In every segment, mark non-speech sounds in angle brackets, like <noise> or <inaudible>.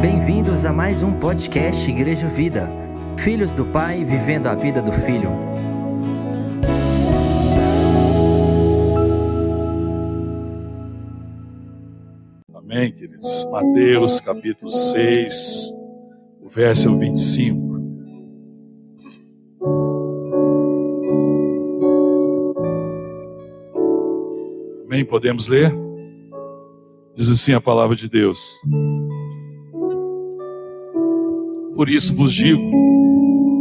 Bem-vindos a mais um podcast Igreja Vida. Filhos do Pai vivendo a vida do Filho. Amém, queridos. Mateus capítulo 6, o verso 25. Amém? Podemos ler? Diz assim a palavra de Deus. Por isso vos digo: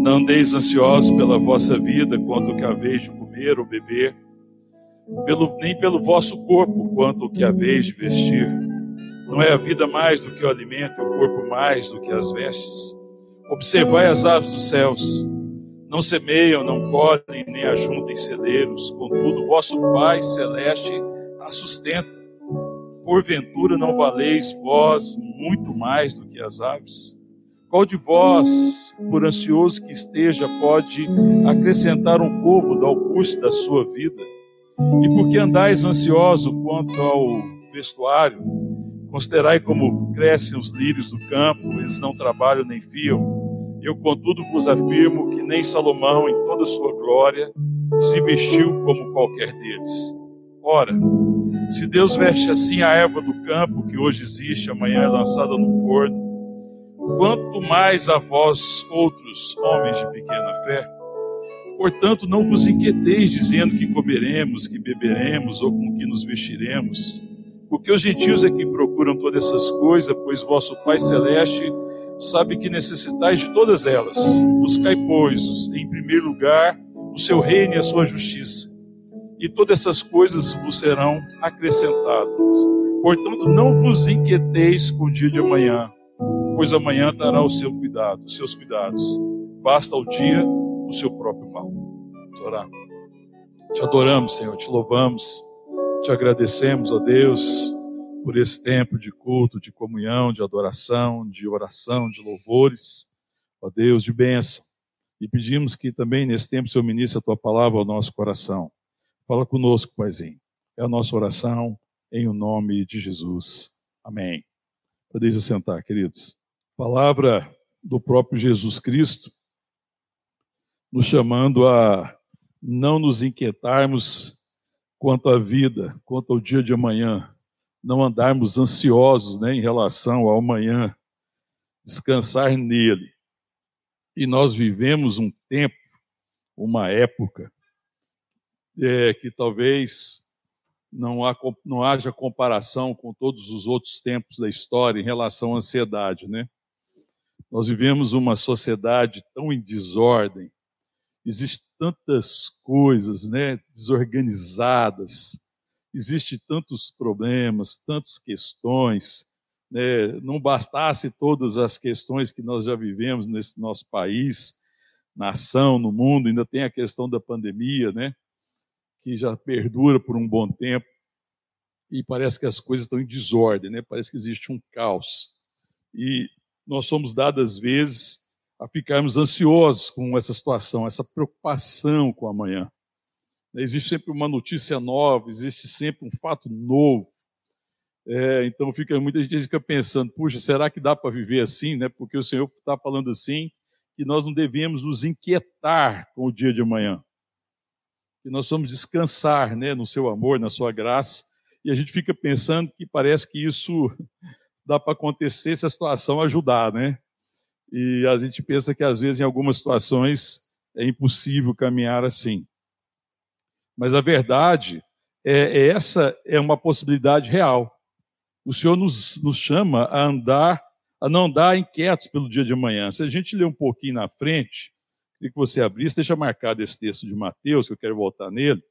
não andeis ansiosos pela vossa vida, quanto que haveis de comer ou beber, pelo, nem pelo vosso corpo, quanto o que haveis de vestir. Não é a vida mais do que o alimento, o corpo mais do que as vestes. Observai as aves dos céus. Não semeiam, não colhem, nem ajuntem celeiros, contudo, vosso Pai celeste a sustenta. Porventura não valeis vós muito mais do que as aves? Qual de vós, por ansioso que esteja, pode acrescentar um povo ao curso da sua vida? E por que andais ansioso quanto ao vestuário? Considerai como crescem os lírios do campo, eles não trabalham nem fiam. Eu, contudo, vos afirmo que nem Salomão, em toda a sua glória, se vestiu como qualquer deles. Ora, se Deus veste assim a erva do campo, que hoje existe, amanhã é lançada no forno, quanto mais a vós, outros homens de pequena fé. Portanto, não vos inquieteis dizendo que comeremos, que beberemos ou com que nos vestiremos, porque os gentios é que procuram todas essas coisas, pois vosso Pai Celeste sabe que necessitais de todas elas. Buscai, pois, em primeiro lugar, o seu reino e a sua justiça, e todas essas coisas vos serão acrescentadas. Portanto, não vos inquieteis com o dia de amanhã, pois amanhã dará o seu cuidado, os seus cuidados. Basta ao dia o seu próprio mal. Vamos orar. Te adoramos, Senhor, te louvamos, te agradecemos, ó Deus, por esse tempo de culto, de comunhão, de adoração, de oração, de louvores, ó Deus, de bênção. E pedimos que também nesse tempo o Senhor ministre a tua palavra ao nosso coração. Fala conosco, Paizinho. É a nossa oração em o nome de Jesus. Amém. Podeis assentar, queridos palavra do próprio Jesus Cristo, nos chamando a não nos inquietarmos quanto à vida, quanto ao dia de amanhã, não andarmos ansiosos né, em relação ao amanhã, descansar nele. E nós vivemos um tempo, uma época, é, que talvez não, há, não haja comparação com todos os outros tempos da história em relação à ansiedade, né? Nós vivemos uma sociedade tão em desordem, existem tantas coisas né, desorganizadas, existem tantos problemas, tantas questões. Né, não bastasse todas as questões que nós já vivemos nesse nosso país, nação, no mundo, ainda tem a questão da pandemia, né, que já perdura por um bom tempo e parece que as coisas estão em desordem, né? Parece que existe um caos. E nós somos dados, às vezes, a ficarmos ansiosos com essa situação, essa preocupação com amanhã. Existe sempre uma notícia nova, existe sempre um fato novo. É, então fica, muita gente fica pensando, puxa, será que dá para viver assim? Né? Porque o Senhor está falando assim, que nós não devemos nos inquietar com o dia de amanhã. Que nós vamos descansar né, no seu amor, na sua graça. E a gente fica pensando que parece que isso dá para acontecer se a situação ajudar, né? E a gente pensa que às vezes em algumas situações é impossível caminhar assim. Mas a verdade é, é essa é uma possibilidade real. O Senhor nos, nos chama a andar, a não andar inquietos pelo dia de amanhã. Se a gente ler um pouquinho na frente, queria que você abrisse, deixa marcado esse texto de Mateus, que eu quero voltar nele.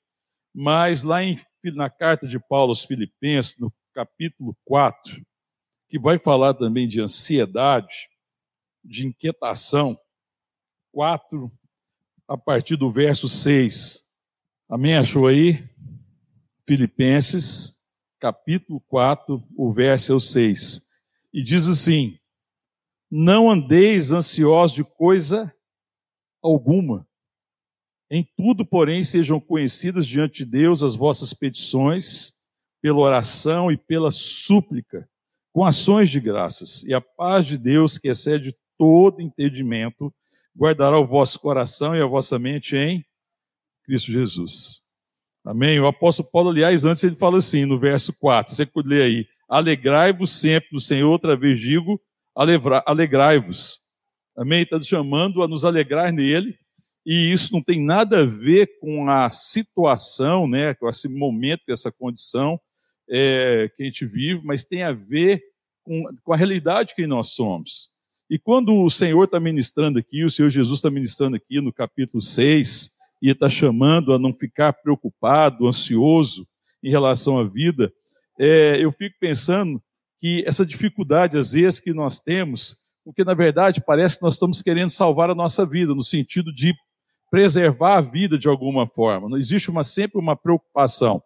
Mas lá em, na carta de Paulo aos Filipenses, no capítulo 4, que vai falar também de ansiedade, de inquietação. 4, a partir do verso 6. Amém? Achou aí? Filipenses, capítulo 4, o verso é o 6. E diz assim: Não andeis ansiosos de coisa alguma. Em tudo, porém, sejam conhecidas diante de Deus as vossas petições, pela oração e pela súplica com ações de graças. E a paz de Deus, que excede todo entendimento, guardará o vosso coração e a vossa mente em Cristo Jesus. Amém? O apóstolo Paulo, aliás, antes ele fala assim, no verso 4, você pode ler aí, alegrai-vos sempre no Senhor, outra vez digo, alegrai-vos. Amém? Está chamando a nos alegrar nele, e isso não tem nada a ver com a situação, né, com esse momento, com essa condição, é, que a gente vive, mas tem a ver com, com a realidade que nós somos. E quando o Senhor está ministrando aqui, o Senhor Jesus está ministrando aqui no capítulo 6, e está chamando a não ficar preocupado, ansioso em relação à vida, é, eu fico pensando que essa dificuldade, às vezes, que nós temos, porque na verdade parece que nós estamos querendo salvar a nossa vida, no sentido de preservar a vida de alguma forma. Existe uma, sempre uma preocupação.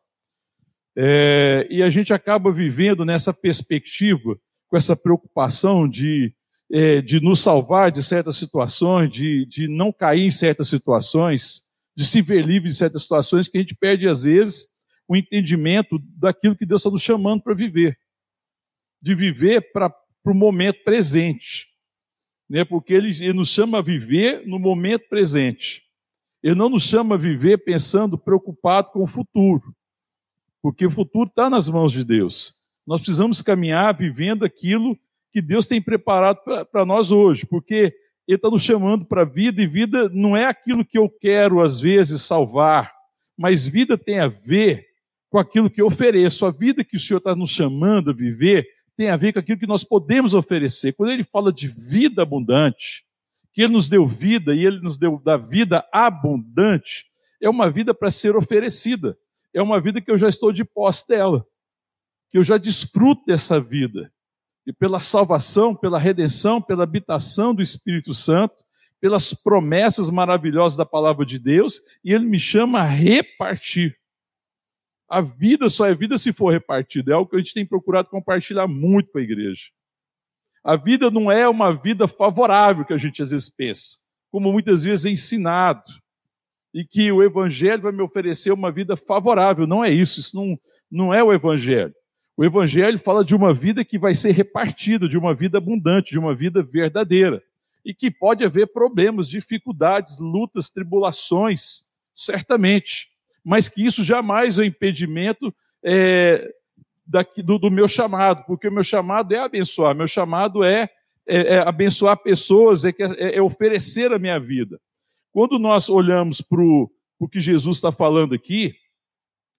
É, e a gente acaba vivendo nessa perspectiva, com essa preocupação de, é, de nos salvar de certas situações, de, de não cair em certas situações, de se ver livre de certas situações, que a gente perde, às vezes, o entendimento daquilo que Deus está nos chamando para viver. De viver para o momento presente. Né? Porque ele, ele nos chama a viver no momento presente. Ele não nos chama a viver pensando preocupado com o futuro porque o futuro está nas mãos de Deus. Nós precisamos caminhar vivendo aquilo que Deus tem preparado para nós hoje, porque Ele está nos chamando para a vida, e vida não é aquilo que eu quero, às vezes, salvar, mas vida tem a ver com aquilo que eu ofereço. A vida que o Senhor está nos chamando a viver tem a ver com aquilo que nós podemos oferecer. Quando Ele fala de vida abundante, que Ele nos deu vida e Ele nos deu da vida abundante, é uma vida para ser oferecida é uma vida que eu já estou de posse dela, que eu já desfruto dessa vida. E pela salvação, pela redenção, pela habitação do Espírito Santo, pelas promessas maravilhosas da palavra de Deus, e ele me chama a repartir. A vida só é vida se for repartida, é algo que a gente tem procurado compartilhar muito com a igreja. A vida não é uma vida favorável que a gente às vezes pensa, como muitas vezes é ensinado e que o Evangelho vai me oferecer uma vida favorável. Não é isso, isso não, não é o Evangelho. O Evangelho fala de uma vida que vai ser repartida, de uma vida abundante, de uma vida verdadeira. E que pode haver problemas, dificuldades, lutas, tribulações, certamente. Mas que isso jamais é um impedimento é, daqui, do, do, meu chamado, porque o meu chamado é abençoar, meu chamado é, é, é abençoar pessoas, é, é, é oferecer a minha vida. Quando nós olhamos para o que Jesus está falando aqui,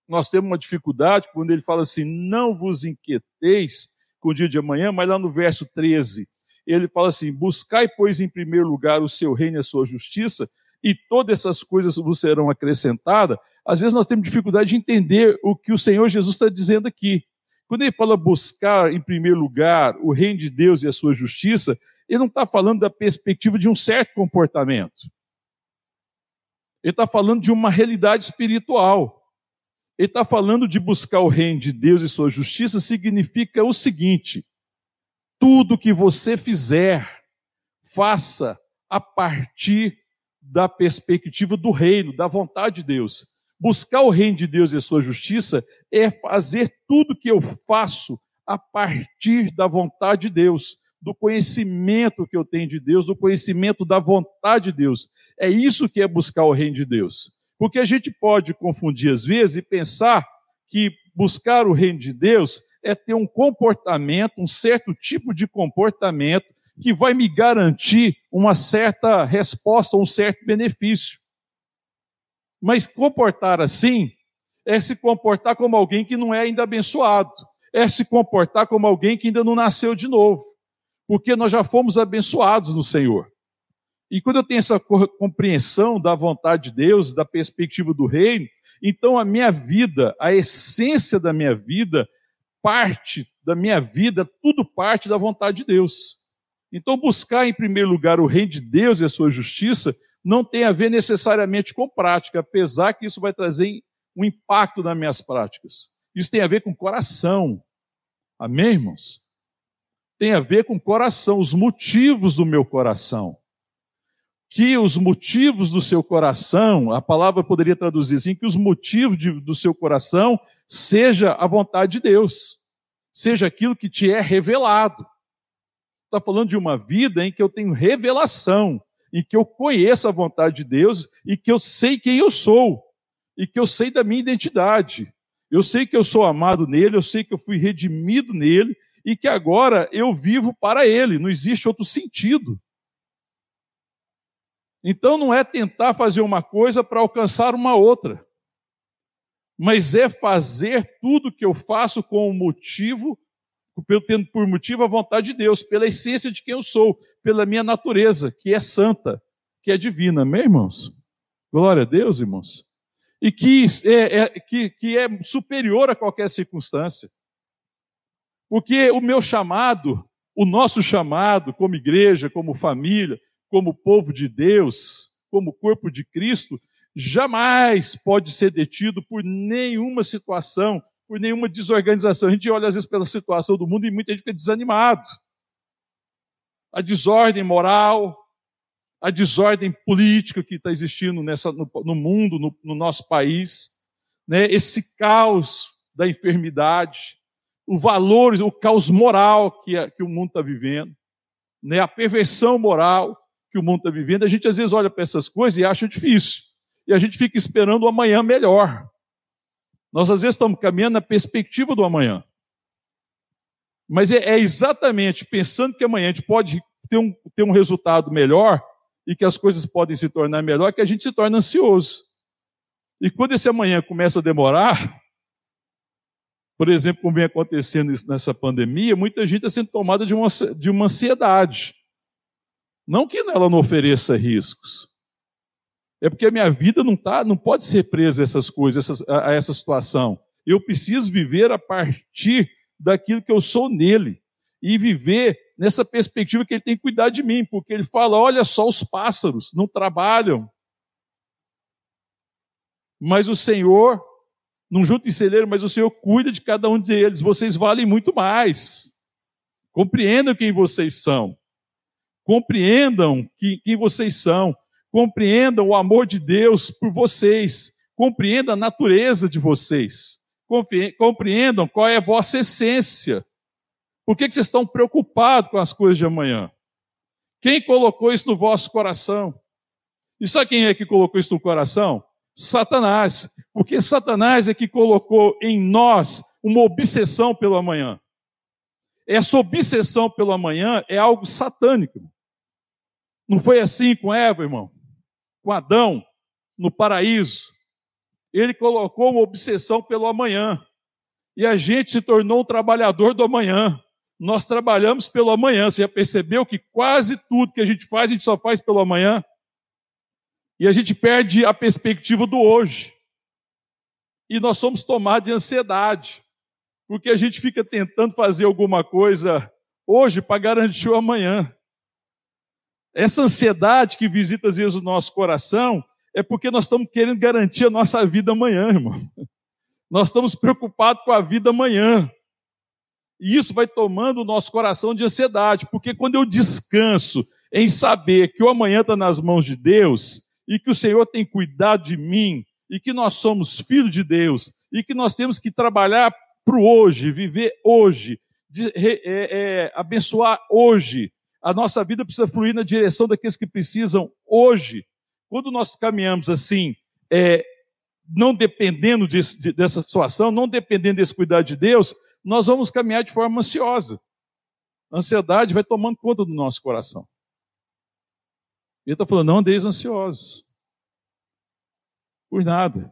nós temos uma dificuldade quando ele fala assim: não vos inquieteis com o dia de amanhã, mas lá no verso 13, ele fala assim: buscai, pois, em primeiro lugar o seu reino e a sua justiça, e todas essas coisas vos serão acrescentadas. Às vezes nós temos dificuldade de entender o que o Senhor Jesus está dizendo aqui. Quando ele fala buscar em primeiro lugar o reino de Deus e a sua justiça, ele não está falando da perspectiva de um certo comportamento. Ele está falando de uma realidade espiritual. Ele está falando de buscar o reino de Deus e sua justiça, significa o seguinte: tudo que você fizer, faça a partir da perspectiva do reino, da vontade de Deus. Buscar o reino de Deus e sua justiça é fazer tudo que eu faço a partir da vontade de Deus do conhecimento que eu tenho de Deus, do conhecimento da vontade de Deus. É isso que é buscar o reino de Deus. Porque a gente pode confundir às vezes e pensar que buscar o reino de Deus é ter um comportamento, um certo tipo de comportamento que vai me garantir uma certa resposta, um certo benefício. Mas comportar assim é se comportar como alguém que não é ainda abençoado, é se comportar como alguém que ainda não nasceu de novo porque nós já fomos abençoados no Senhor. E quando eu tenho essa compreensão da vontade de Deus, da perspectiva do reino, então a minha vida, a essência da minha vida, parte da minha vida, tudo parte da vontade de Deus. Então, buscar em primeiro lugar o reino de Deus e a sua justiça não tem a ver necessariamente com prática, apesar que isso vai trazer um impacto nas minhas práticas. Isso tem a ver com coração. Amém, irmãos? Tem a ver com o coração, os motivos do meu coração. Que os motivos do seu coração, a palavra poderia traduzir assim, que os motivos de, do seu coração seja a vontade de Deus. seja aquilo que te é revelado. Está falando de uma vida em que eu tenho revelação, em que eu conheço a vontade de Deus e que eu sei quem eu sou e que eu sei da minha identidade. Eu sei que eu sou amado nele, eu sei que eu fui redimido nele e que agora eu vivo para ele, não existe outro sentido. Então não é tentar fazer uma coisa para alcançar uma outra, mas é fazer tudo que eu faço com o motivo, tendo por motivo a vontade de Deus, pela essência de quem eu sou, pela minha natureza, que é santa, que é divina, meus irmãos? Glória a Deus, irmãos. E que é, é, que, que é superior a qualquer circunstância. Porque o meu chamado, o nosso chamado como igreja, como família, como povo de Deus, como corpo de Cristo, jamais pode ser detido por nenhuma situação, por nenhuma desorganização. A gente olha às vezes pela situação do mundo e muita gente fica desanimado. A desordem moral, a desordem política que está existindo nessa, no, no mundo, no, no, nosso país, né? esse caos da enfermidade, o valor, o caos moral que, que o mundo está vivendo, né? a perversão moral, que o mundo está vivendo, a gente às vezes olha para essas coisas e acha difícil. E a gente fica esperando o amanhã melhor. Nós às vezes estamos caminhando na perspectiva do amanhã. Mas é, é exatamente pensando que amanhã a gente pode ter um, ter um resultado melhor e que as coisas podem se tornar melhor que a gente se torna ansioso. E quando esse amanhã começa a demorar, por exemplo, como vem acontecendo nessa pandemia, muita gente está sendo tomada de uma, de uma ansiedade. Não que ela não ofereça riscos. É porque a minha vida não, tá, não pode ser presa a essas coisas, a, a essa situação. Eu preciso viver a partir daquilo que eu sou nele. E viver nessa perspectiva que ele tem que cuidar de mim, porque ele fala: olha só, os pássaros não trabalham. Mas o Senhor, não junta em celeiro, mas o Senhor cuida de cada um deles. Vocês valem muito mais. Compreendam quem vocês são. Compreendam que, quem vocês são. Compreendam o amor de Deus por vocês. Compreendam a natureza de vocês. Compreendam qual é a vossa essência. Por que, que vocês estão preocupados com as coisas de amanhã? Quem colocou isso no vosso coração? E sabe quem é que colocou isso no coração? Satanás. Porque Satanás é que colocou em nós uma obsessão pelo amanhã. Essa obsessão pelo amanhã é algo satânico. Não foi assim com Eva, irmão? Com Adão, no paraíso. Ele colocou uma obsessão pelo amanhã. E a gente se tornou um trabalhador do amanhã. Nós trabalhamos pelo amanhã. Você já percebeu que quase tudo que a gente faz, a gente só faz pelo amanhã? E a gente perde a perspectiva do hoje. E nós somos tomados de ansiedade porque a gente fica tentando fazer alguma coisa hoje para garantir o amanhã. Essa ansiedade que visita às vezes o nosso coração é porque nós estamos querendo garantir a nossa vida amanhã, irmão. Nós estamos preocupados com a vida amanhã. E isso vai tomando o nosso coração de ansiedade, porque quando eu descanso em saber que o amanhã está nas mãos de Deus, e que o Senhor tem cuidado de mim, e que nós somos filhos de Deus, e que nós temos que trabalhar para o hoje, viver hoje, de, é, é, abençoar hoje. A nossa vida precisa fluir na direção daqueles que precisam hoje. Quando nós caminhamos assim, é, não dependendo dessa situação, não dependendo desse cuidado de Deus, nós vamos caminhar de forma ansiosa. A ansiedade vai tomando conta do nosso coração. Ele está falando, não andeis ansiosos. Por nada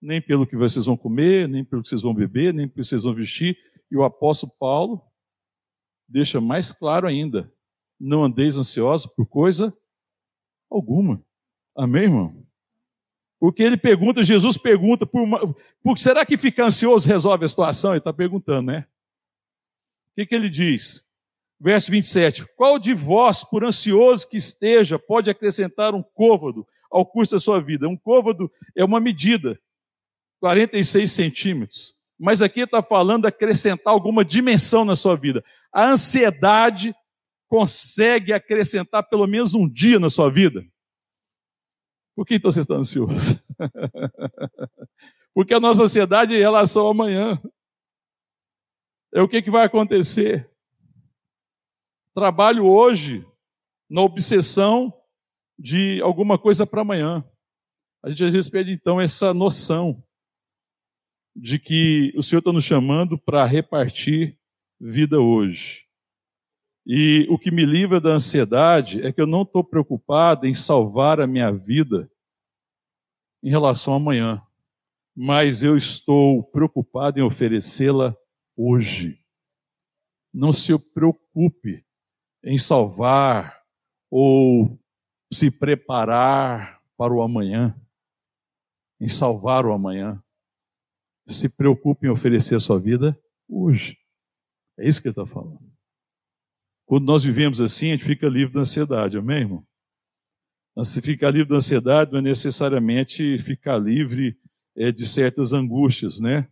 nem pelo que vocês vão comer, nem pelo que vocês vão beber, nem pelo que vocês vão vestir. E o apóstolo Paulo deixa mais claro ainda: não andeis ansiosos por coisa alguma. Amém, irmão? Porque ele pergunta, Jesus pergunta, por, uma, por será que ficar ansioso resolve a situação? Ele está perguntando, né? O que, que ele diz? Verso 27. Qual de vós, por ansioso que esteja, pode acrescentar um côvado ao curso da sua vida? Um côvado é uma medida 46 centímetros. Mas aqui está falando acrescentar alguma dimensão na sua vida. A ansiedade consegue acrescentar pelo menos um dia na sua vida. Por que então você está ansioso? <laughs> Porque a nossa ansiedade é em relação ao amanhã. É o que, que vai acontecer. Trabalho hoje na obsessão de alguma coisa para amanhã. A gente às vezes pede então essa noção de que o Senhor está nos chamando para repartir vida hoje. E o que me livra da ansiedade é que eu não estou preocupado em salvar a minha vida em relação a amanhã, mas eu estou preocupado em oferecê-la hoje. Não se preocupe em salvar ou se preparar para o amanhã, em salvar o amanhã. Se preocupe em oferecer a sua vida hoje. É isso que ele está falando. Quando nós vivemos assim, a gente fica livre da ansiedade, amém, irmão? Se ficar livre da ansiedade não é necessariamente ficar livre é, de certas angústias, né?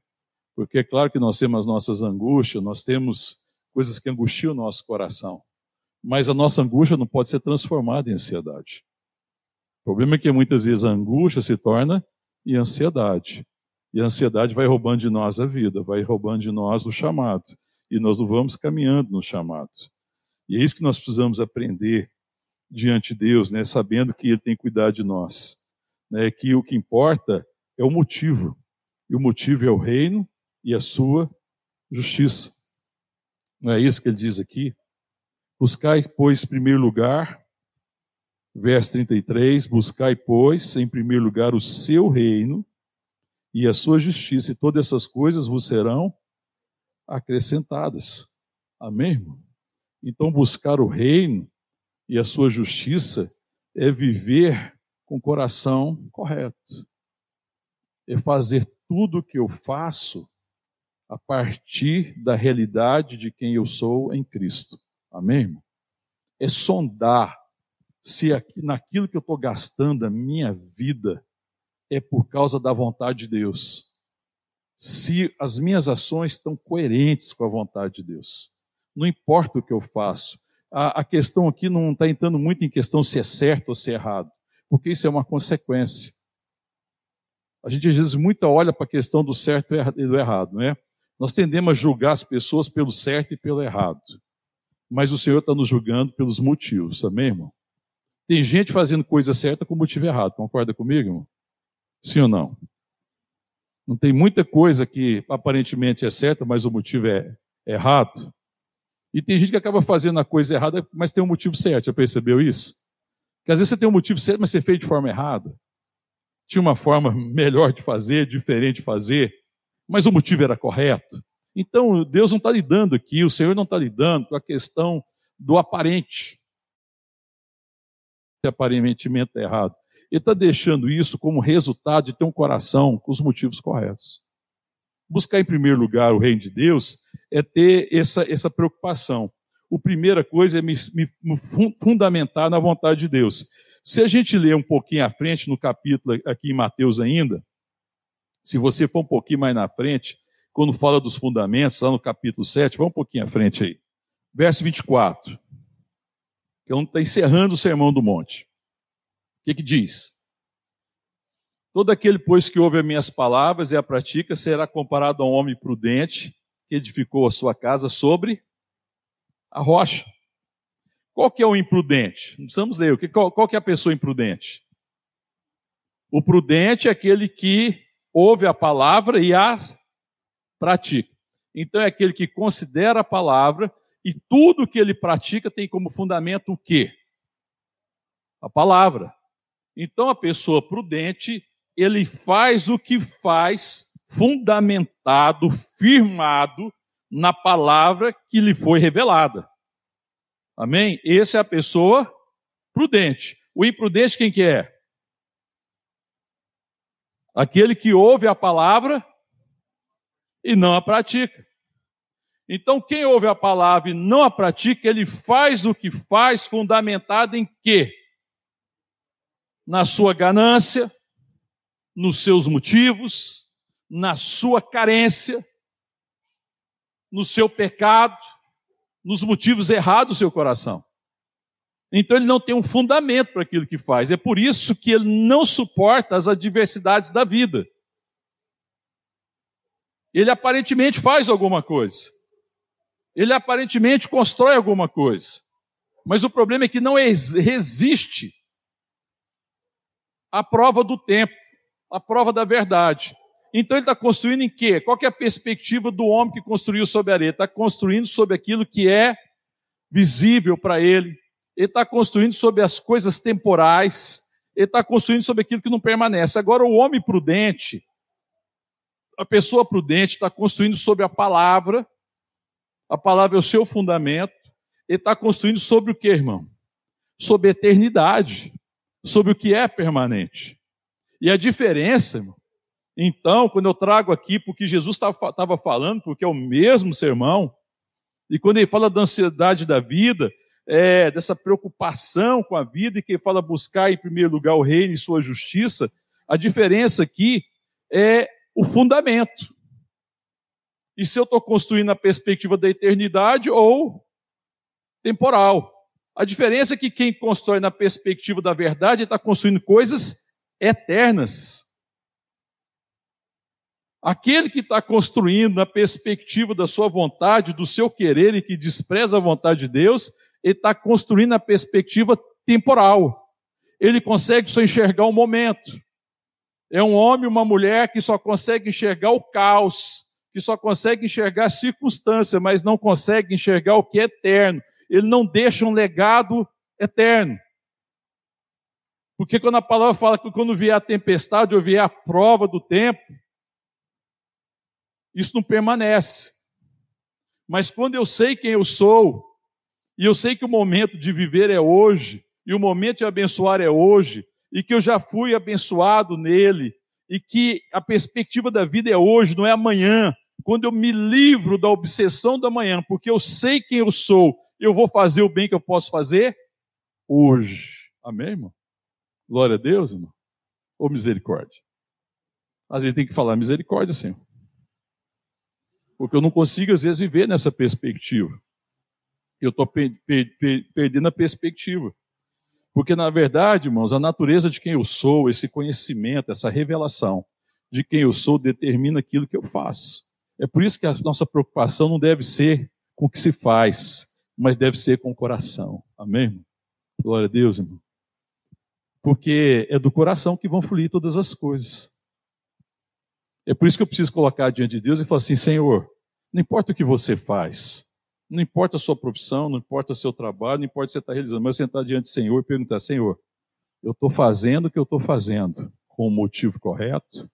Porque é claro que nós temos as nossas angústias, nós temos coisas que angustiam o nosso coração. Mas a nossa angústia não pode ser transformada em ansiedade. O problema é que muitas vezes a angústia se torna em ansiedade. E a ansiedade vai roubando de nós a vida, vai roubando de nós o chamado. E nós não vamos caminhando no chamado. E é isso que nós precisamos aprender diante de Deus, né? sabendo que Ele tem cuidado de nós. Né? Que o que importa é o motivo. E o motivo é o reino e a sua justiça. Não é isso que ele diz aqui? Buscai, pois, em primeiro lugar, verso 33, buscai, pois, em primeiro lugar o seu reino e a sua justiça, e todas essas coisas vos serão acrescentadas. Amém? Então, buscar o reino e a sua justiça é viver com o coração correto, é fazer tudo o que eu faço a partir da realidade de quem eu sou em Cristo. Amém? Irmão? É sondar se aqui, naquilo que eu estou gastando a minha vida é por causa da vontade de Deus. Se as minhas ações estão coerentes com a vontade de Deus. Não importa o que eu faço. A, a questão aqui não está entrando muito em questão se é certo ou se é errado, porque isso é uma consequência. A gente às vezes muito olha para a questão do certo e do errado, não é? Nós tendemos a julgar as pessoas pelo certo e pelo errado mas o Senhor está nos julgando pelos motivos, amém, irmão? Tem gente fazendo coisa certa com motivo errado, concorda comigo, irmão? Sim ou não? Não tem muita coisa que aparentemente é certa, mas o motivo é, errado. E tem gente que acaba fazendo a coisa errada, mas tem um motivo certo, já percebeu isso? Que às vezes você tem um motivo certo, mas você fez de forma errada. Tinha uma forma melhor de fazer, diferente de fazer, mas o motivo era correto. Então, Deus não está lidando aqui, o Senhor não está lidando com a questão do aparente. Se aparentemente é errado. Ele está deixando isso como resultado de ter um coração com os motivos corretos. Buscar em primeiro lugar o reino de Deus é ter essa, essa preocupação. A primeira coisa é me, me, me fundamentar na vontade de Deus. Se a gente ler um pouquinho à frente, no capítulo aqui em Mateus ainda, se você for um pouquinho mais na frente, quando fala dos fundamentos, lá no capítulo 7, vamos um pouquinho à frente aí. Verso 24. Que é onde está encerrando o sermão do monte. O que, que diz? Todo aquele, pois, que ouve as minhas palavras e a pratica, será comparado a um homem prudente que edificou a sua casa sobre a rocha. Qual que é o imprudente? Não precisamos ler. Qual, qual que é a pessoa imprudente? O prudente é aquele que ouve a palavra e as pratica. Então é aquele que considera a palavra e tudo que ele pratica tem como fundamento o quê? A palavra. Então a pessoa prudente, ele faz o que faz fundamentado, firmado na palavra que lhe foi revelada. Amém? Essa é a pessoa prudente. O imprudente quem que é? Aquele que ouve a palavra e não a pratica. Então, quem ouve a palavra e não a pratica, ele faz o que faz, fundamentado em quê? Na sua ganância, nos seus motivos, na sua carência, no seu pecado, nos motivos errados do seu coração. Então ele não tem um fundamento para aquilo que faz. É por isso que ele não suporta as adversidades da vida ele aparentemente faz alguma coisa, Ele aparentemente constrói alguma coisa. Mas o problema é que não resiste à prova do tempo, à prova da verdade. Então ele está construindo em quê? Qual que é a perspectiva do homem que construiu sobre a areia? Está construindo sobre aquilo que é visível para ele. Ele está construindo sobre as coisas temporais. Ele está construindo sobre aquilo que não permanece. Agora, o homem prudente, a pessoa prudente, está construindo sobre a palavra. A palavra é o seu fundamento. Ele está construindo sobre o que, irmão? Sobre a eternidade. Sobre o que é permanente. E a diferença, irmão, então, quando eu trago aqui, porque Jesus estava falando, porque é o mesmo sermão, e quando ele fala da ansiedade da vida, é, dessa preocupação com a vida, e que ele fala buscar em primeiro lugar o reino e sua justiça, a diferença aqui é o fundamento. E se eu estou construindo a perspectiva da eternidade ou temporal. A diferença é que quem constrói na perspectiva da verdade está construindo coisas eternas. Aquele que está construindo na perspectiva da sua vontade, do seu querer e que despreza a vontade de Deus, ele está construindo na perspectiva temporal. Ele consegue só enxergar o momento. É um homem, uma mulher que só consegue enxergar o caos, que só consegue enxergar a circunstância, mas não consegue enxergar o que é eterno. Ele não deixa um legado eterno. Porque quando a palavra fala que quando vier a tempestade ou vier a prova do tempo, isso não permanece. Mas quando eu sei quem eu sou, e eu sei que o momento de viver é hoje, e o momento de abençoar é hoje, e que eu já fui abençoado nele, e que a perspectiva da vida é hoje, não é amanhã. Quando eu me livro da obsessão da manhã, porque eu sei quem eu sou, eu vou fazer o bem que eu posso fazer hoje. Amém, irmão? Glória a Deus, irmão. Ou misericórdia. Às vezes tem que falar misericórdia, Senhor. Porque eu não consigo, às vezes, viver nessa perspectiva. Eu estou per per per perdendo a perspectiva. Porque, na verdade, irmãos, a natureza de quem eu sou, esse conhecimento, essa revelação de quem eu sou, determina aquilo que eu faço. É por isso que a nossa preocupação não deve ser com o que se faz, mas deve ser com o coração. Amém? Glória a Deus, irmão. Porque é do coração que vão fluir todas as coisas. É por isso que eu preciso colocar diante de Deus e falar assim: Senhor, não importa o que você faz, não importa a sua profissão, não importa o seu trabalho, não importa o que você está realizando, mas sentar diante do Senhor e perguntar: Senhor, eu estou fazendo o que eu estou fazendo com o motivo correto?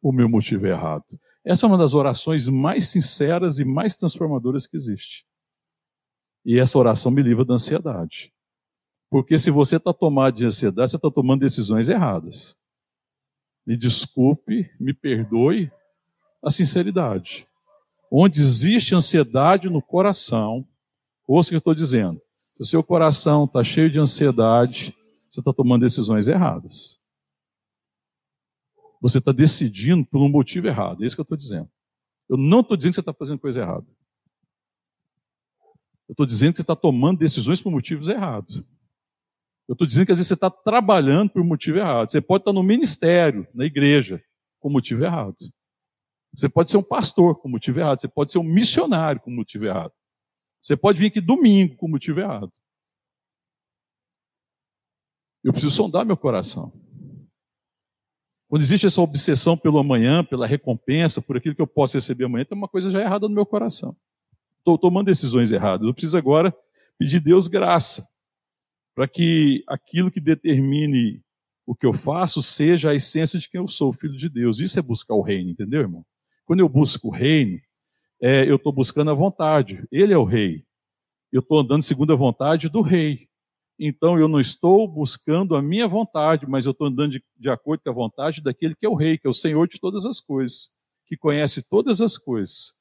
O meu motivo é errado. Essa é uma das orações mais sinceras e mais transformadoras que existe. E essa oração me livra da ansiedade. Porque se você está tomado de ansiedade, você está tomando decisões erradas me desculpe, me perdoe a sinceridade. Onde existe ansiedade no coração, ouça o que eu estou dizendo. Se o seu coração está cheio de ansiedade, você está tomando decisões erradas. Você está decidindo por um motivo errado. É isso que eu estou dizendo. Eu não estou dizendo que você está fazendo coisa errada. Eu estou dizendo que você está tomando decisões por motivos errados. Eu estou dizendo que às vezes você está trabalhando por motivo errado. Você pode estar no ministério, na igreja, com motivo errado. Você pode ser um pastor com motivo errado. Você pode ser um missionário com motivo errado. Você pode vir aqui domingo com motivo errado. Eu preciso sondar meu coração. Quando existe essa obsessão pelo amanhã, pela recompensa, por aquilo que eu posso receber amanhã, tem uma coisa já errada no meu coração. Estou tomando decisões erradas. Eu preciso agora pedir Deus graça para que aquilo que determine o que eu faço seja a essência de quem eu sou, filho de Deus. Isso é buscar o reino, entendeu, irmão? Quando eu busco o reino, é, eu estou buscando a vontade. Ele é o rei. Eu estou andando segundo a vontade do rei. Então eu não estou buscando a minha vontade, mas eu estou andando de, de acordo com a vontade daquele que é o rei, que é o Senhor de todas as coisas, que conhece todas as coisas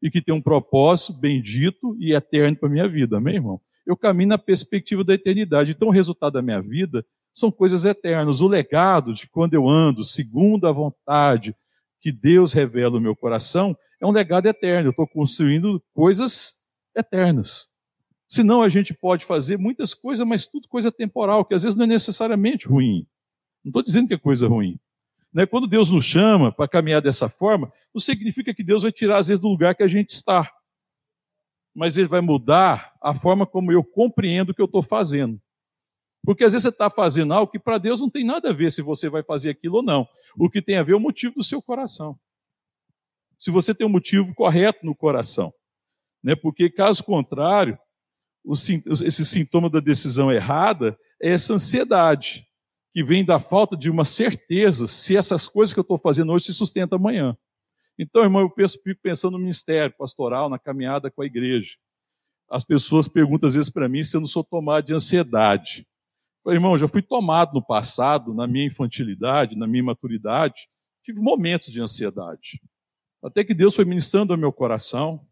e que tem um propósito bendito e eterno para a minha vida. Amém, irmão? eu caminho na perspectiva da eternidade. Então, o resultado da minha vida são coisas eternas. O legado de quando eu ando segundo a vontade que Deus revela no meu coração é um legado eterno. Eu estou construindo coisas eternas. Senão a gente pode fazer muitas coisas, mas tudo coisa temporal, que às vezes não é necessariamente ruim. Não estou dizendo que é coisa ruim. Né? Quando Deus nos chama para caminhar dessa forma, não significa que Deus vai tirar, às vezes, do lugar que a gente está. mas ele vai mudar a forma como eu compreendo o que eu estou fazendo. Porque às vezes você está fazendo algo que para Deus não tem nada a ver se você vai fazer aquilo ou não. O que tem a ver é o motivo do seu coração. Se você tem um motivo correto no coração. Né? Porque, caso contrário, esse sintoma da decisão errada é essa ansiedade, que vem da falta de uma certeza se essas coisas que eu estou fazendo hoje se sustentam amanhã. Então, irmão, eu penso, fico pensando no ministério pastoral, na caminhada com a igreja. As pessoas perguntam às vezes para mim se eu não sou tomado de ansiedade. Irmão, já fui tomado no passado, na minha infantilidade, na minha maturidade, tive momentos de ansiedade. Até que Deus foi ministrando ao meu coração,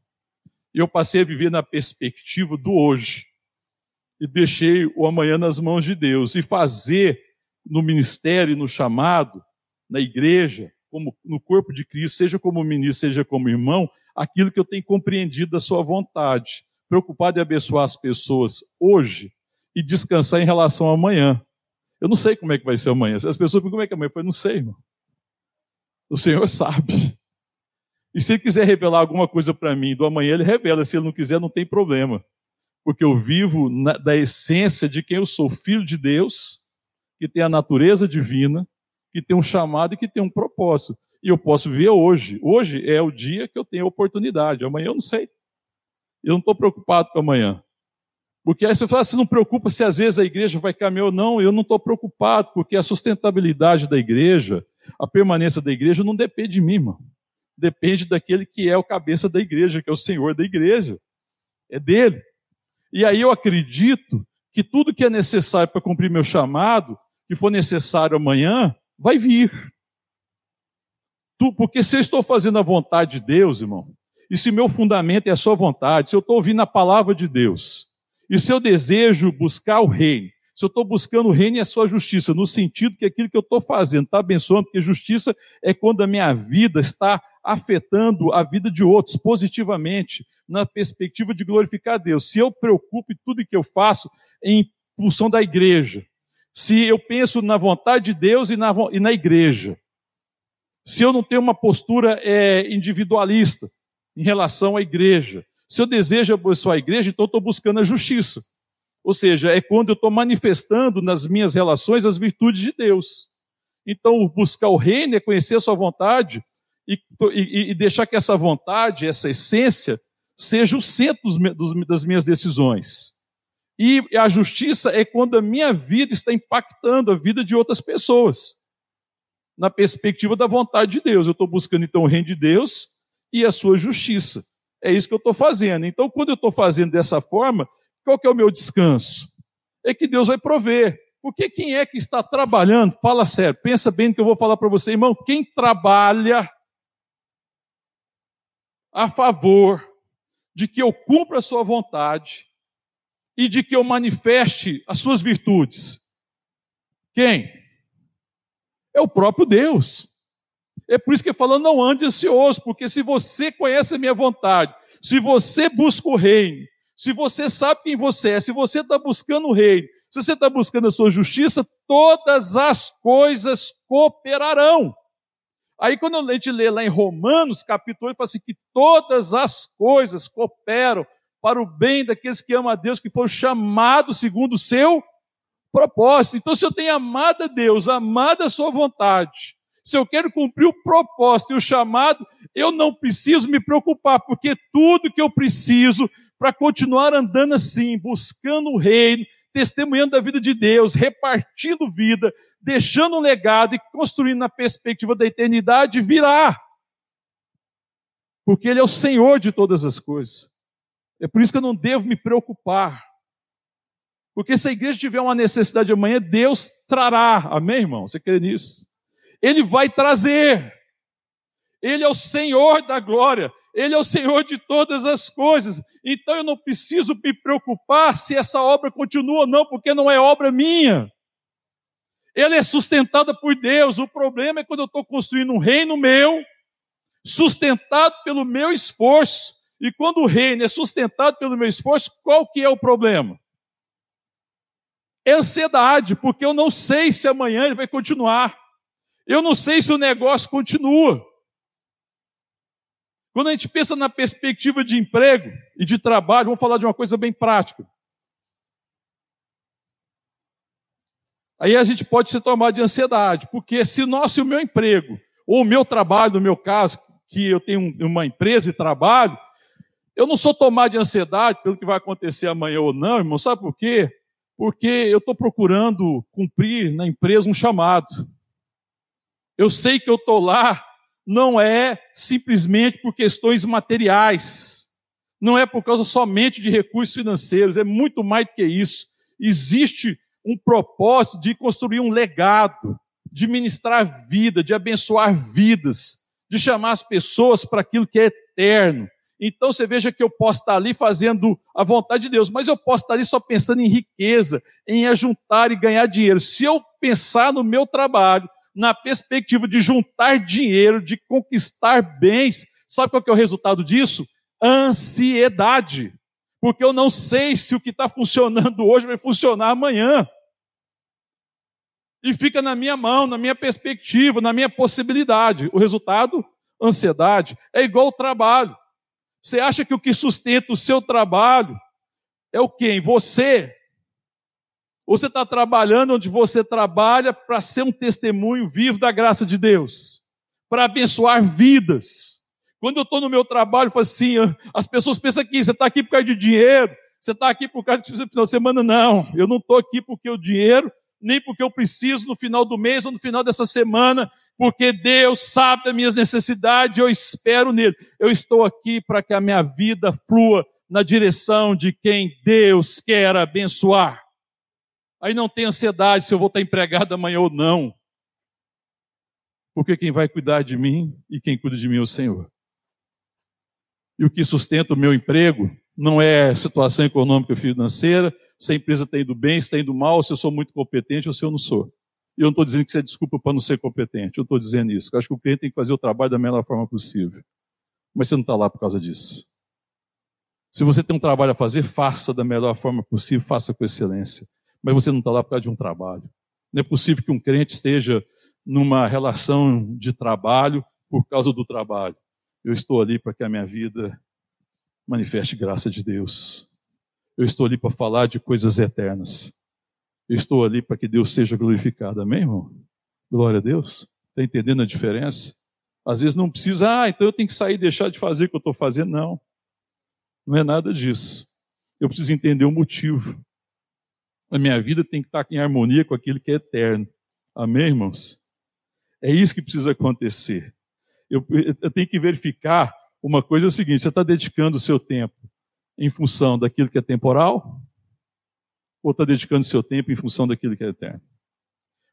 e eu passei a viver na perspectiva do hoje. E deixei o amanhã nas mãos de Deus. E fazer no ministério, no chamado, na igreja, como no corpo de Cristo, seja como ministro, seja como irmão, aquilo que eu tenho compreendido da sua vontade. Preocupado em abençoar as pessoas hoje e descansar em relação ao amanhã. Eu não sei como é que vai ser amanhã. As pessoas perguntam como é que é amanhã. Eu não sei, irmão. O Senhor <laughs> sabe. E se ele quiser revelar alguma coisa para mim do amanhã, ele revela. Se ele não quiser, não tem problema. Porque eu vivo na, da essência de quem eu sou, filho de Deus, que tem a natureza divina, que tem um chamado e que tem um propósito. E eu posso viver hoje. Hoje é o dia que eu tenho a oportunidade. Amanhã eu não sei. Eu não estou preocupado com amanhã. Porque aí você fala, você não preocupa se às vezes a igreja vai caminhar ou não. Eu não estou preocupado, porque a sustentabilidade da igreja, a permanência da igreja não depende de mim, mano. Depende daquele que é o cabeça da igreja, que é o Senhor da igreja. É dele. E aí eu acredito que tudo que é necessário para cumprir meu chamado, que for necessário amanhã, vai vir. Porque se eu estou fazendo a vontade de Deus, irmão, e se meu fundamento é a sua vontade, se eu estou ouvindo a palavra de Deus, e se eu desejo buscar o reino, se eu estou buscando o reino e a sua justiça, no sentido que aquilo que eu estou fazendo. Está abençoando, porque justiça é quando a minha vida está afetando a vida de outros positivamente, na perspectiva de glorificar Deus. Se eu preocupo em tudo que eu faço em função da igreja, se eu penso na vontade de Deus e na, e na igreja, se eu não tenho uma postura é, individualista em relação à igreja, se eu desejo abençoar a igreja, então estou buscando a justiça. Ou seja, é quando eu estou manifestando nas minhas relações as virtudes de Deus. Então, buscar o reino é conhecer a sua vontade e, e, e deixar que essa vontade, essa essência, seja o centro dos, das minhas decisões. E a justiça é quando a minha vida está impactando a vida de outras pessoas, na perspectiva da vontade de Deus. Eu estou buscando então o reino de Deus e a sua justiça. É isso que eu estou fazendo. Então, quando eu estou fazendo dessa forma, qual que é o meu descanso? É que Deus vai prover. Porque quem é que está trabalhando? Fala sério, pensa bem no que eu vou falar para você, irmão. Quem trabalha a favor de que eu cumpra a sua vontade e de que eu manifeste as suas virtudes? Quem? É o próprio Deus. É por isso que ele falou: não ande ansioso, porque se você conhece a minha vontade, se você busca o reino, se você sabe quem você é, se você está buscando o reino, se você está buscando a sua justiça, todas as coisas cooperarão. Aí, quando a gente lê lá em Romanos, capítulo 8, fala assim: que todas as coisas cooperam para o bem daqueles que amam a Deus, que foram chamados segundo o seu propósito. Então, se eu tenho amado a Deus, amado a sua vontade, se eu quero cumprir o propósito e o chamado, eu não preciso me preocupar, porque tudo que eu preciso para continuar andando assim, buscando o reino, testemunhando a vida de Deus, repartindo vida, deixando um legado e construindo na perspectiva da eternidade, virá. Porque Ele é o Senhor de todas as coisas. É por isso que eu não devo me preocupar. Porque se a igreja tiver uma necessidade amanhã, Deus trará. Amém, irmão? Você crê nisso? Ele vai trazer. Ele é o Senhor da glória. Ele é o Senhor de todas as coisas. Então eu não preciso me preocupar se essa obra continua ou não, porque não é obra minha. Ele é sustentada por Deus. O problema é quando eu estou construindo um reino meu, sustentado pelo meu esforço. E quando o reino é sustentado pelo meu esforço, qual que é o problema? É ansiedade, porque eu não sei se amanhã ele vai continuar. Eu não sei se o negócio continua. Quando a gente pensa na perspectiva de emprego e de trabalho, vamos falar de uma coisa bem prática. Aí a gente pode se tomar de ansiedade, porque se o nosso e o meu emprego, ou o meu trabalho, no meu caso, que eu tenho uma empresa e trabalho, eu não sou tomado de ansiedade pelo que vai acontecer amanhã ou não, irmão, sabe por quê? Porque eu estou procurando cumprir na empresa um chamado. Eu sei que eu estou lá não é simplesmente por questões materiais, não é por causa somente de recursos financeiros, é muito mais do que isso. Existe um propósito de construir um legado, de ministrar vida, de abençoar vidas, de chamar as pessoas para aquilo que é eterno. Então você veja que eu posso estar ali fazendo a vontade de Deus, mas eu posso estar ali só pensando em riqueza, em ajuntar e ganhar dinheiro. Se eu pensar no meu trabalho, na perspectiva de juntar dinheiro, de conquistar bens, sabe qual é o resultado disso? Ansiedade. Porque eu não sei se o que está funcionando <laughs> hoje vai funcionar amanhã. E fica na minha mão, na minha perspectiva, na minha possibilidade. O resultado? Ansiedade. É igual o trabalho. Você acha que o que sustenta o seu trabalho é o quê? Você? Ou você está trabalhando onde você trabalha para ser um testemunho vivo da graça de Deus, para abençoar vidas. Quando eu estou no meu trabalho, eu assim, as pessoas pensam que você está aqui por causa de dinheiro, você está aqui por causa de final de semana. Não, eu não estou aqui porque o dinheiro, nem porque eu preciso no final do mês ou no final dessa semana, porque Deus sabe das minhas necessidades, eu espero nele. Eu estou aqui para que a minha vida flua na direção de quem Deus quer abençoar. Aí não tem ansiedade se eu vou estar empregado amanhã ou não. Porque quem vai cuidar de mim e quem cuida de mim é o Senhor. E o que sustenta o meu emprego não é situação econômica e financeira, se a empresa está indo bem, se está indo mal, se eu sou muito competente ou se eu não sou. E eu não estou dizendo que isso é desculpa para não ser competente, eu estou dizendo isso. Eu acho que o cliente tem que fazer o trabalho da melhor forma possível. Mas você não está lá por causa disso. Se você tem um trabalho a fazer, faça da melhor forma possível, faça com excelência mas você não está lá por causa de um trabalho. Não é possível que um crente esteja numa relação de trabalho por causa do trabalho. Eu estou ali para que a minha vida manifeste graça de Deus. Eu estou ali para falar de coisas eternas. Eu estou ali para que Deus seja glorificado. Amém, irmão? Glória a Deus. Está entendendo a diferença? Às vezes não precisa, ah, então eu tenho que sair e deixar de fazer o que eu estou fazendo. Não. Não é nada disso. Eu preciso entender o motivo. A minha vida tem que estar em harmonia com aquilo que é eterno. Amém, irmãos? É isso que precisa acontecer. Eu, eu tenho que verificar uma coisa é o seguinte: você está dedicando o seu tempo em função daquilo que é temporal? Ou está dedicando o seu tempo em função daquilo que é eterno?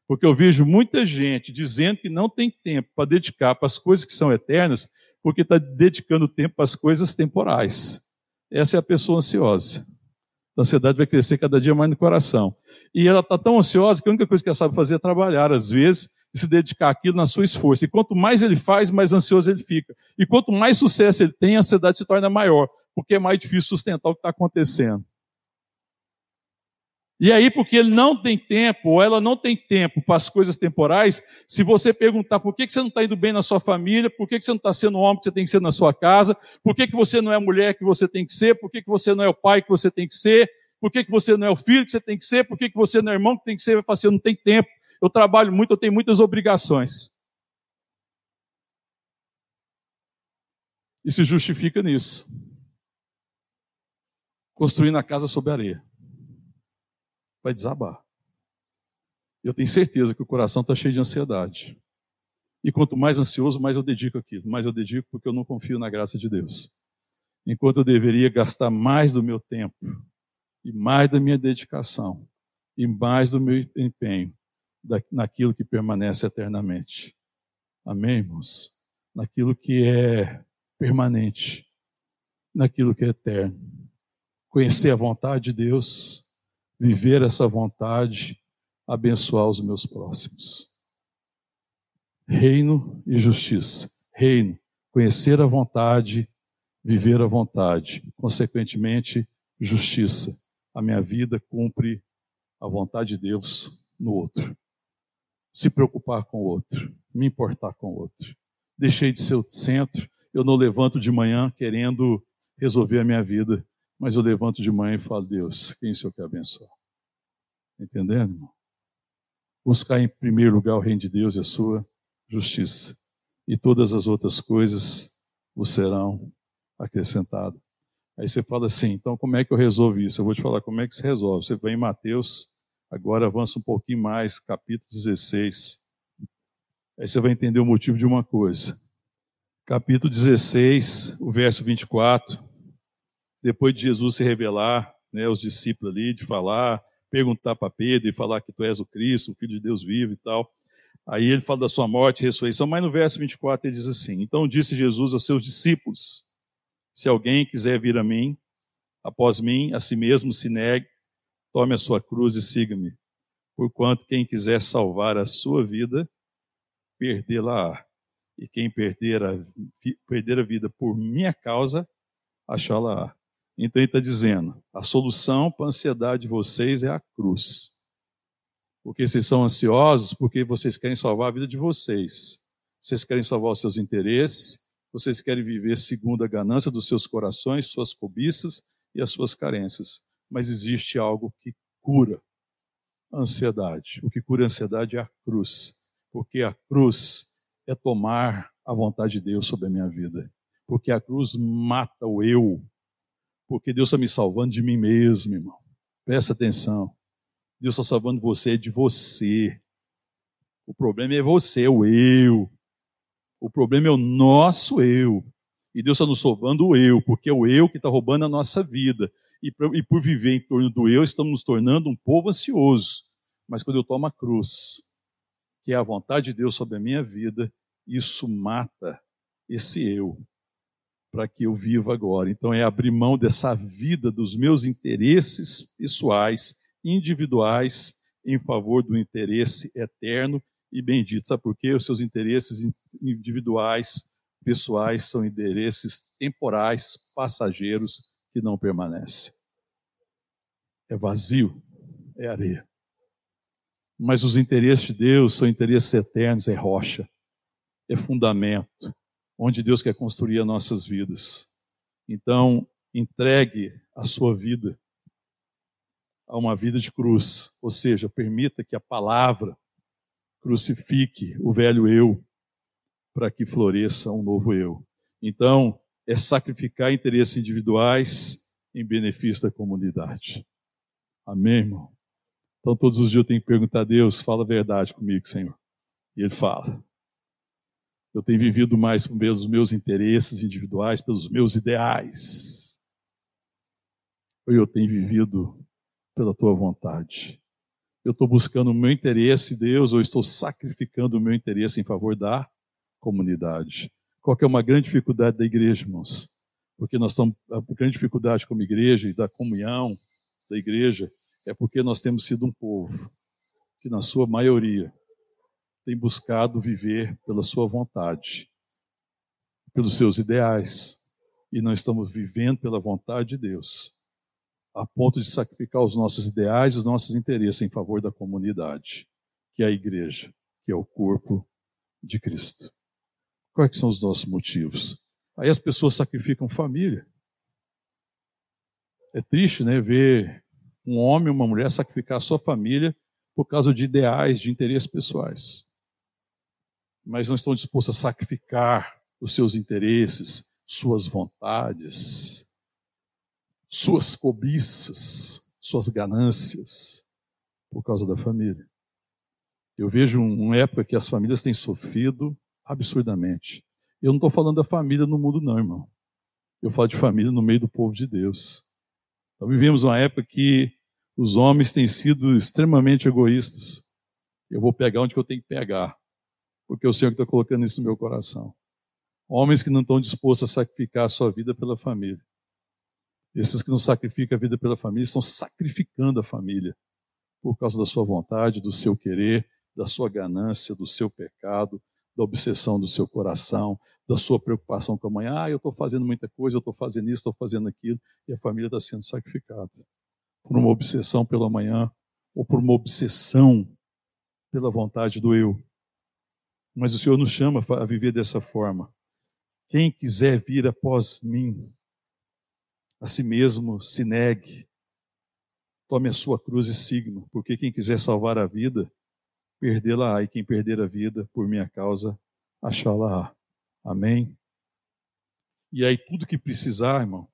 Porque eu vejo muita gente dizendo que não tem tempo para dedicar para as coisas que são eternas, porque está dedicando tempo para as coisas temporais. Essa é a pessoa ansiosa. A ansiedade vai crescer cada dia mais no coração. E ela está tão ansiosa que a única coisa que ela sabe fazer é trabalhar, às vezes, e se dedicar àquilo na sua esforço. E quanto mais ele faz, mais ansioso ele fica. E quanto mais sucesso ele tem, a ansiedade se torna maior, porque é mais difícil sustentar o que está acontecendo. E aí, porque ele não tem tempo, ou ela não tem tempo para as coisas temporais, se você perguntar por que você não está indo bem na sua família, por que você não está sendo o homem que você tem que ser na sua casa, por que você não é a mulher que você tem que ser, por que você não é o pai que você tem que ser, por que você não é o filho que você tem que ser, por que você não é o irmão que tem que ser, vai falar assim, eu não tenho tempo, eu trabalho muito, eu tenho muitas obrigações. E se justifica nisso. Construindo a casa sob areia vai desabar. Eu tenho certeza que o coração está cheio de ansiedade. E quanto mais ansioso, mais eu dedico aquilo. Mais eu dedico porque eu não confio na graça de Deus. Enquanto eu deveria gastar mais do meu tempo, e mais da minha dedicação, e mais do meu empenho naquilo que permanece eternamente. Amém, irmãos? Naquilo que é permanente, naquilo que é eterno. Conhecer a vontade de Deus viver essa vontade, abençoar os meus próximos. Reino e justiça. Reino, conhecer a vontade, viver a vontade. Consequentemente, justiça. A minha vida cumpre a vontade de Deus no outro. Se preocupar com o outro, me importar com o outro. Deixei de ser o centro. Eu não levanto de manhã querendo resolver a minha vida, mas eu levanto de manhã e falo: Deus, quem o Senhor quer abençoar? Entendendo, irmão? Buscar em primeiro lugar o reino de Deus e a sua justiça, e todas as outras coisas vos serão acrescentadas. Aí você fala assim: então como é que eu resolvo isso? Eu vou te falar como é que se resolve. Você vai em Mateus, agora avança um pouquinho mais, capítulo 16. Aí você vai entender o motivo de uma coisa. Capítulo 16, o verso 24. Depois de Jesus se revelar, né, os discípulos ali, de falar, perguntar para Pedro e falar que tu és o Cristo, o Filho de Deus vivo e tal. Aí ele fala da sua morte e ressurreição, mas no verso 24 ele diz assim: Então disse Jesus aos seus discípulos: Se alguém quiser vir a mim, após mim, a si mesmo se negue, tome a sua cruz e siga-me. Porquanto quem quiser salvar a sua vida, perdê-la. E quem perder a, perder a vida por minha causa, achá-la. Então ele está dizendo: a solução para a ansiedade de vocês é a cruz. Porque vocês são ansiosos, porque vocês querem salvar a vida de vocês. Vocês querem salvar os seus interesses, vocês querem viver segundo a ganância dos seus corações, suas cobiças e as suas carências. Mas existe algo que cura a ansiedade. O que cura a ansiedade é a cruz porque a cruz é tomar a vontade de Deus sobre a minha vida. Porque a cruz mata o eu. Porque Deus está me salvando de mim mesmo, irmão. Presta atenção. Deus está salvando você de você. O problema é você, é o eu. O problema é o nosso eu. E Deus está nos salvando o eu, porque é o eu que está roubando a nossa vida. E e por viver em torno do eu, estamos nos tornando um povo ansioso. Mas quando eu tomo a cruz, que é a vontade de Deus sobre a minha vida, isso mata esse eu, para que eu viva agora. Então é abrir mão dessa vida dos meus interesses pessoais, individuais, em favor do interesse eterno e bendito. Sabe por quê? Os seus interesses individuais, pessoais, são interesses temporais, passageiros, que não permanecem. É vazio, é areia. Mas os interesses de Deus são interesses eternos, é rocha, é fundamento, onde Deus quer construir as nossas vidas. Então, entregue a sua vida a uma vida de cruz, ou seja, permita que a palavra crucifique o velho eu para que floresça um novo eu. Então, é sacrificar interesses individuais em benefício da comunidade. Amém, irmão? Então, todos os dias eu tenho que perguntar a Deus: fala a verdade comigo, Senhor. E Ele fala. Eu tenho vivido mais pelos meus interesses individuais, pelos meus ideais. Ou eu tenho vivido pela tua vontade? Eu estou buscando o meu interesse, Deus, ou estou sacrificando o meu interesse em favor da comunidade? Qual é uma grande dificuldade da igreja, irmãos? Porque nós estamos, a grande dificuldade como igreja e da comunhão da igreja é porque nós temos sido um povo que, na sua maioria, tem buscado viver pela sua vontade, pelos seus ideais, e não estamos vivendo pela vontade de Deus, a ponto de sacrificar os nossos ideais, os nossos interesses em favor da comunidade, que é a igreja, que é o corpo de Cristo. Quais são os nossos motivos? Aí as pessoas sacrificam família. É triste, né, ver um homem ou uma mulher sacrificar a sua família por causa de ideais, de interesses pessoais. Mas não estão dispostos a sacrificar os seus interesses, suas vontades, suas cobiças, suas ganâncias, por causa da família. Eu vejo uma época que as famílias têm sofrido absurdamente. Eu não estou falando da família no mundo, não, irmão. Eu falo de família no meio do povo de Deus. Então, vivemos uma época que os homens têm sido extremamente egoístas. Eu vou pegar onde eu tenho que pegar, porque é o Senhor está colocando isso no meu coração. Homens que não estão dispostos a sacrificar a sua vida pela família. Esses que não sacrificam a vida pela família estão sacrificando a família por causa da sua vontade, do seu querer, da sua ganância, do seu pecado, da obsessão do seu coração, da sua preocupação com a mãe. Ah, eu estou fazendo muita coisa, eu estou fazendo isso, estou fazendo aquilo, e a família está sendo sacrificada por uma obsessão pela manhã ou por uma obsessão pela vontade do eu. Mas o Senhor nos chama a viver dessa forma. Quem quiser vir após mim, a si mesmo se negue, tome a sua cruz e siga porque quem quiser salvar a vida, perdê-la-á, e quem perder a vida por minha causa, achá-la-á. Amém? E aí tudo que precisar, irmão,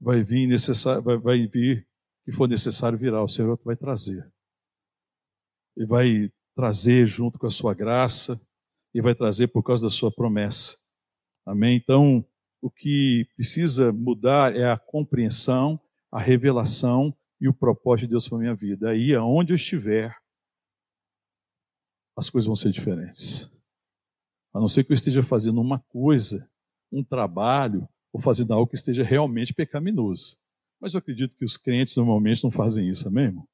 vai vir necessário, vai, vai vir que for necessário virar, o Senhor vai trazer. E vai trazer junto com a sua graça e vai trazer por causa da sua promessa. Amém? Então, o que precisa mudar é a compreensão, a revelação e o propósito de Deus para a minha vida. Aí, aonde eu estiver, as coisas vão ser diferentes. A não ser que eu esteja fazendo uma coisa, um trabalho, ou fazendo algo que esteja realmente pecaminoso. Mas eu acredito que os crentes normalmente não fazem isso, amém, irmão?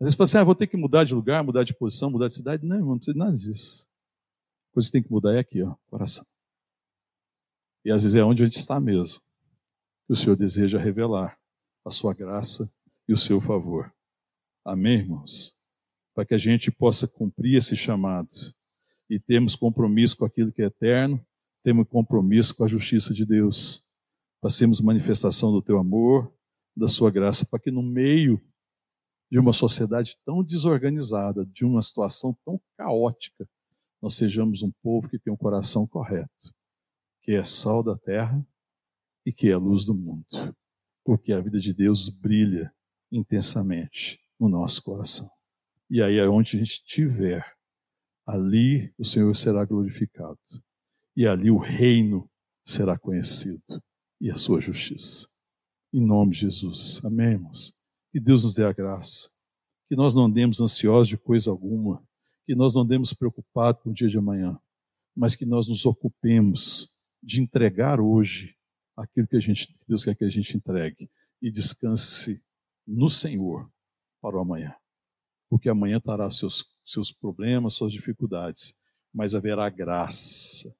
Às vezes você fala assim, ah, vou ter que mudar de lugar, mudar de posição, mudar de cidade. Não, irmão, não precisa de nada disso. Coisa que tem que mudar é aqui, ó, coração. E às vezes é onde a gente está mesmo. Que o Senhor deseja revelar a sua graça e o seu favor. Amém, irmãos? Para que a gente possa cumprir esse chamado e temos compromisso com aquilo que é eterno, temos compromisso com a justiça de Deus. Passemos manifestação do teu amor, da sua graça, para que no meio de uma sociedade tão desorganizada, de uma situação tão caótica, nós sejamos um povo que tem um coração correto, que é sal da terra e que é a luz do mundo. Porque a vida de Deus brilha intensamente no nosso coração. E aí, onde a gente estiver, ali o Senhor será glorificado. E ali o reino será conhecido e a sua justiça. Em nome de Jesus. Amém, irmãos? Que Deus nos dê a graça. Que nós não andemos ansiosos de coisa alguma. Que nós não andemos preocupados com o dia de amanhã. Mas que nós nos ocupemos de entregar hoje aquilo que, gente, que Deus quer que a gente entregue. E descanse no Senhor para o amanhã. Porque amanhã terá seus, seus problemas, suas dificuldades. Mas haverá graça.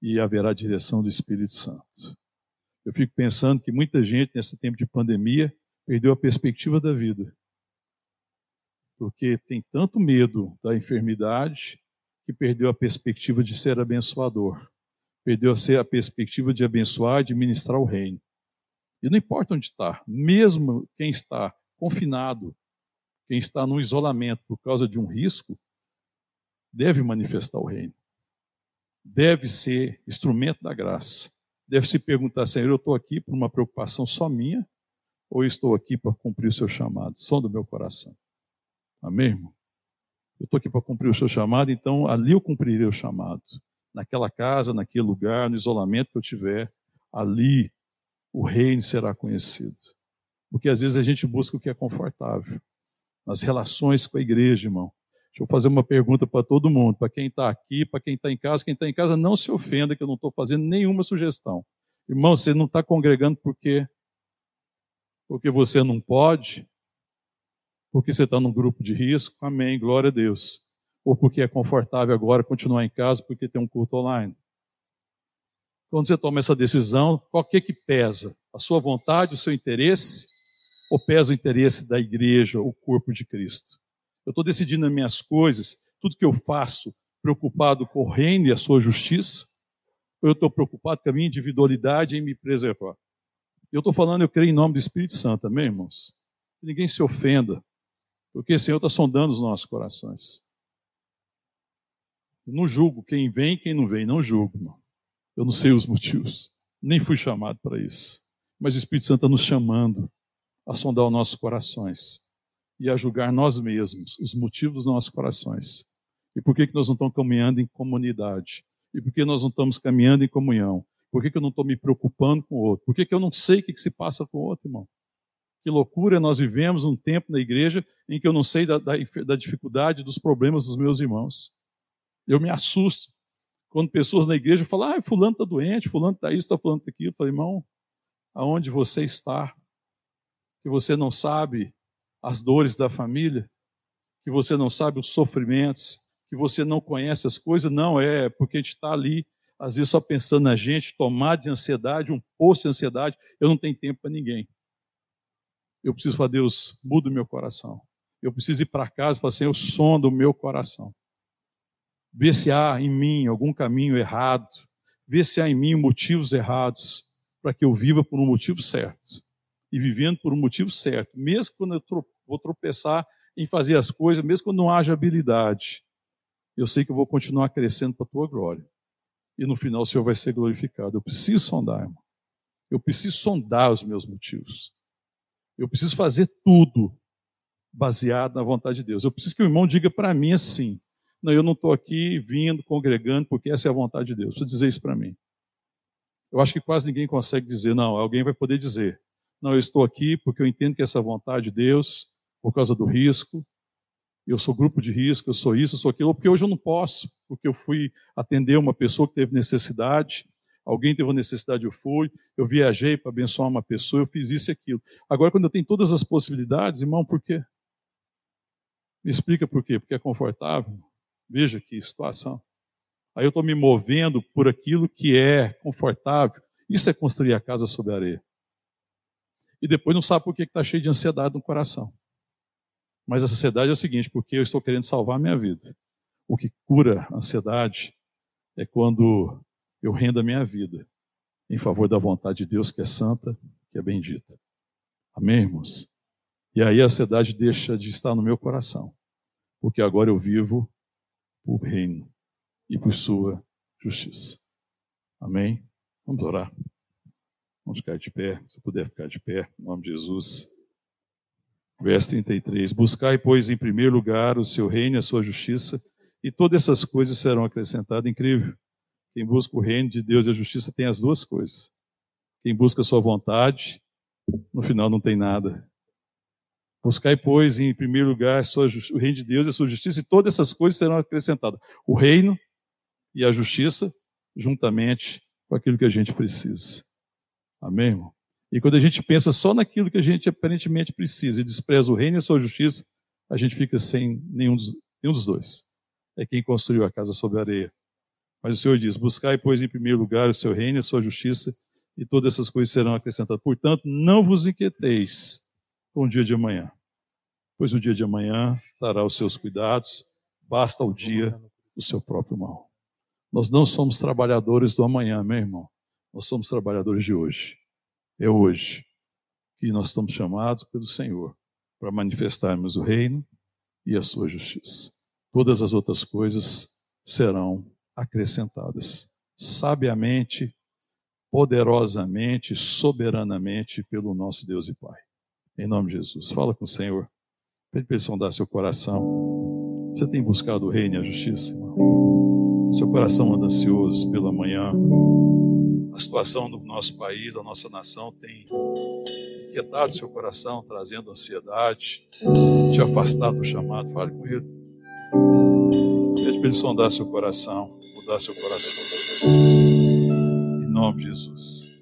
E haverá direção do Espírito Santo. Eu fico pensando que muita gente, nesse tempo de pandemia, perdeu a perspectiva da vida. Porque tem tanto medo da enfermidade que perdeu a perspectiva de ser abençoador. Perdeu a perspectiva de abençoar e de ministrar o reino. E não importa onde está, mesmo quem está confinado, quem está no isolamento por causa de um risco, deve manifestar o reino. Deve ser instrumento da graça. Deve se perguntar, Senhor, eu estou aqui por uma preocupação só minha ou estou aqui para cumprir o seu chamado? Som do meu coração. Amém, irmão? Eu estou aqui para cumprir o seu chamado, então ali eu cumprirei o chamado. Naquela casa, naquele lugar, no isolamento que eu tiver, ali o reino será conhecido. Porque às vezes a gente busca o que é confortável. Nas relações com a igreja, irmão. Deixa eu fazer uma pergunta para todo mundo, para quem está aqui, para quem está em casa. Quem está em casa, não se ofenda que eu não estou fazendo nenhuma sugestão. Irmão, você não está congregando porque porque você não pode, porque você está num grupo de risco, amém, glória a Deus. Ou porque é confortável agora continuar em casa porque tem um culto online. Quando você toma essa decisão, qual que, é que pesa? A sua vontade, o seu interesse? Ou pesa o interesse da igreja, o corpo de Cristo? Eu estou decidindo as minhas coisas, tudo que eu faço, preocupado com o reino e a sua justiça? Ou eu estou preocupado com a minha individualidade em me preservar? Eu estou falando, eu creio em nome do Espírito Santo, amém, irmãos? Que ninguém se ofenda, porque o Senhor está sondando os nossos corações. Eu não julgo quem vem quem não vem, não julgo, irmão. Eu não sei os motivos, nem fui chamado para isso. Mas o Espírito Santo está nos chamando a sondar os nossos corações e a julgar nós mesmos os motivos dos nossos corações. E por que, que nós não estamos caminhando em comunidade? E por que nós não estamos caminhando em comunhão? Por que, que eu não estou me preocupando com o outro? Por que, que eu não sei o que, que se passa com o outro, irmão? Que loucura nós vivemos um tempo na igreja em que eu não sei da, da, da dificuldade, dos problemas dos meus irmãos. Eu me assusto quando pessoas na igreja falam, ah, fulano está doente, fulano está isso, está fulano está aquilo. Eu falo, irmão, aonde você está? Que você não sabe as dores da família, que você não sabe os sofrimentos, que você não conhece as coisas, não, é porque a gente está ali às vezes só pensando na gente, tomar de ansiedade, um posto de ansiedade, eu não tenho tempo para ninguém. Eu preciso falar, Deus, muda o meu coração. Eu preciso ir para casa e falar assim, eu sonda o meu coração. Ver se há em mim algum caminho errado. ver se há em mim motivos errados para que eu viva por um motivo certo. E vivendo por um motivo certo, mesmo quando eu vou tropeçar em fazer as coisas, mesmo quando não haja habilidade, eu sei que eu vou continuar crescendo para a tua glória. E no final o Senhor vai ser glorificado. Eu preciso sondar, irmão. Eu preciso sondar os meus motivos. Eu preciso fazer tudo baseado na vontade de Deus. Eu preciso que o irmão diga para mim assim: não, eu não estou aqui vindo, congregando, porque essa é a vontade de Deus. Precisa dizer isso para mim. Eu acho que quase ninguém consegue dizer, não, alguém vai poder dizer, não, eu estou aqui porque eu entendo que essa é vontade de Deus, por causa do risco, eu sou grupo de risco, eu sou isso, eu sou aquilo, porque hoje eu não posso, porque eu fui atender uma pessoa que teve necessidade, alguém teve uma necessidade, eu fui, eu viajei para abençoar uma pessoa, eu fiz isso e aquilo. Agora, quando eu tenho todas as possibilidades, irmão, por quê? Me explica por quê? Porque é confortável. Veja que situação. Aí eu estou me movendo por aquilo que é confortável. Isso é construir a casa sobre a areia. E depois não sabe por que está cheio de ansiedade no coração. Mas a ansiedade é o seguinte, porque eu estou querendo salvar a minha vida. O que cura a ansiedade é quando eu rendo a minha vida em favor da vontade de Deus, que é santa, que é bendita. Amém, irmãos? E aí a ansiedade deixa de estar no meu coração, porque agora eu vivo por reino e por sua justiça. Amém? Vamos orar. Vamos ficar de pé, se puder ficar de pé, em nome de Jesus. Verso 33: Buscai, pois, em primeiro lugar o seu reino e a sua justiça, e todas essas coisas serão acrescentadas. Incrível. Quem busca o reino de Deus e a justiça tem as duas coisas. Quem busca a sua vontade, no final não tem nada. Buscai, pois, em primeiro lugar o reino de Deus e a sua justiça, e todas essas coisas serão acrescentadas. O reino e a justiça, juntamente com aquilo que a gente precisa. Amém, irmão? E quando a gente pensa só naquilo que a gente aparentemente precisa e despreza o reino e a sua justiça, a gente fica sem nenhum dos, nenhum dos dois. É quem construiu a casa sobre a areia. Mas o Senhor diz: Buscai, pois, em primeiro lugar o seu reino e a sua justiça, e todas essas coisas serão acrescentadas. Portanto, não vos inquieteis com o dia de amanhã, pois o dia de amanhã dará os seus cuidados, basta o dia o seu próprio mal. Nós não somos trabalhadores do amanhã, meu irmão. Nós somos trabalhadores de hoje. É hoje que nós estamos chamados pelo Senhor para manifestarmos o reino e a sua justiça. Todas as outras coisas serão acrescentadas sabiamente, poderosamente, soberanamente pelo nosso Deus e Pai. Em nome de Jesus. Fala com o Senhor. Pede para ele sondar seu coração. Você tem buscado o reino e a justiça, irmão? Seu coração anda ansioso pela manhã. A situação do nosso país, da nossa nação, tem inquietado seu coração, trazendo ansiedade, te afastado do chamado. Fale com ele. Ele sondar seu coração, mudar seu coração. Em nome de Jesus.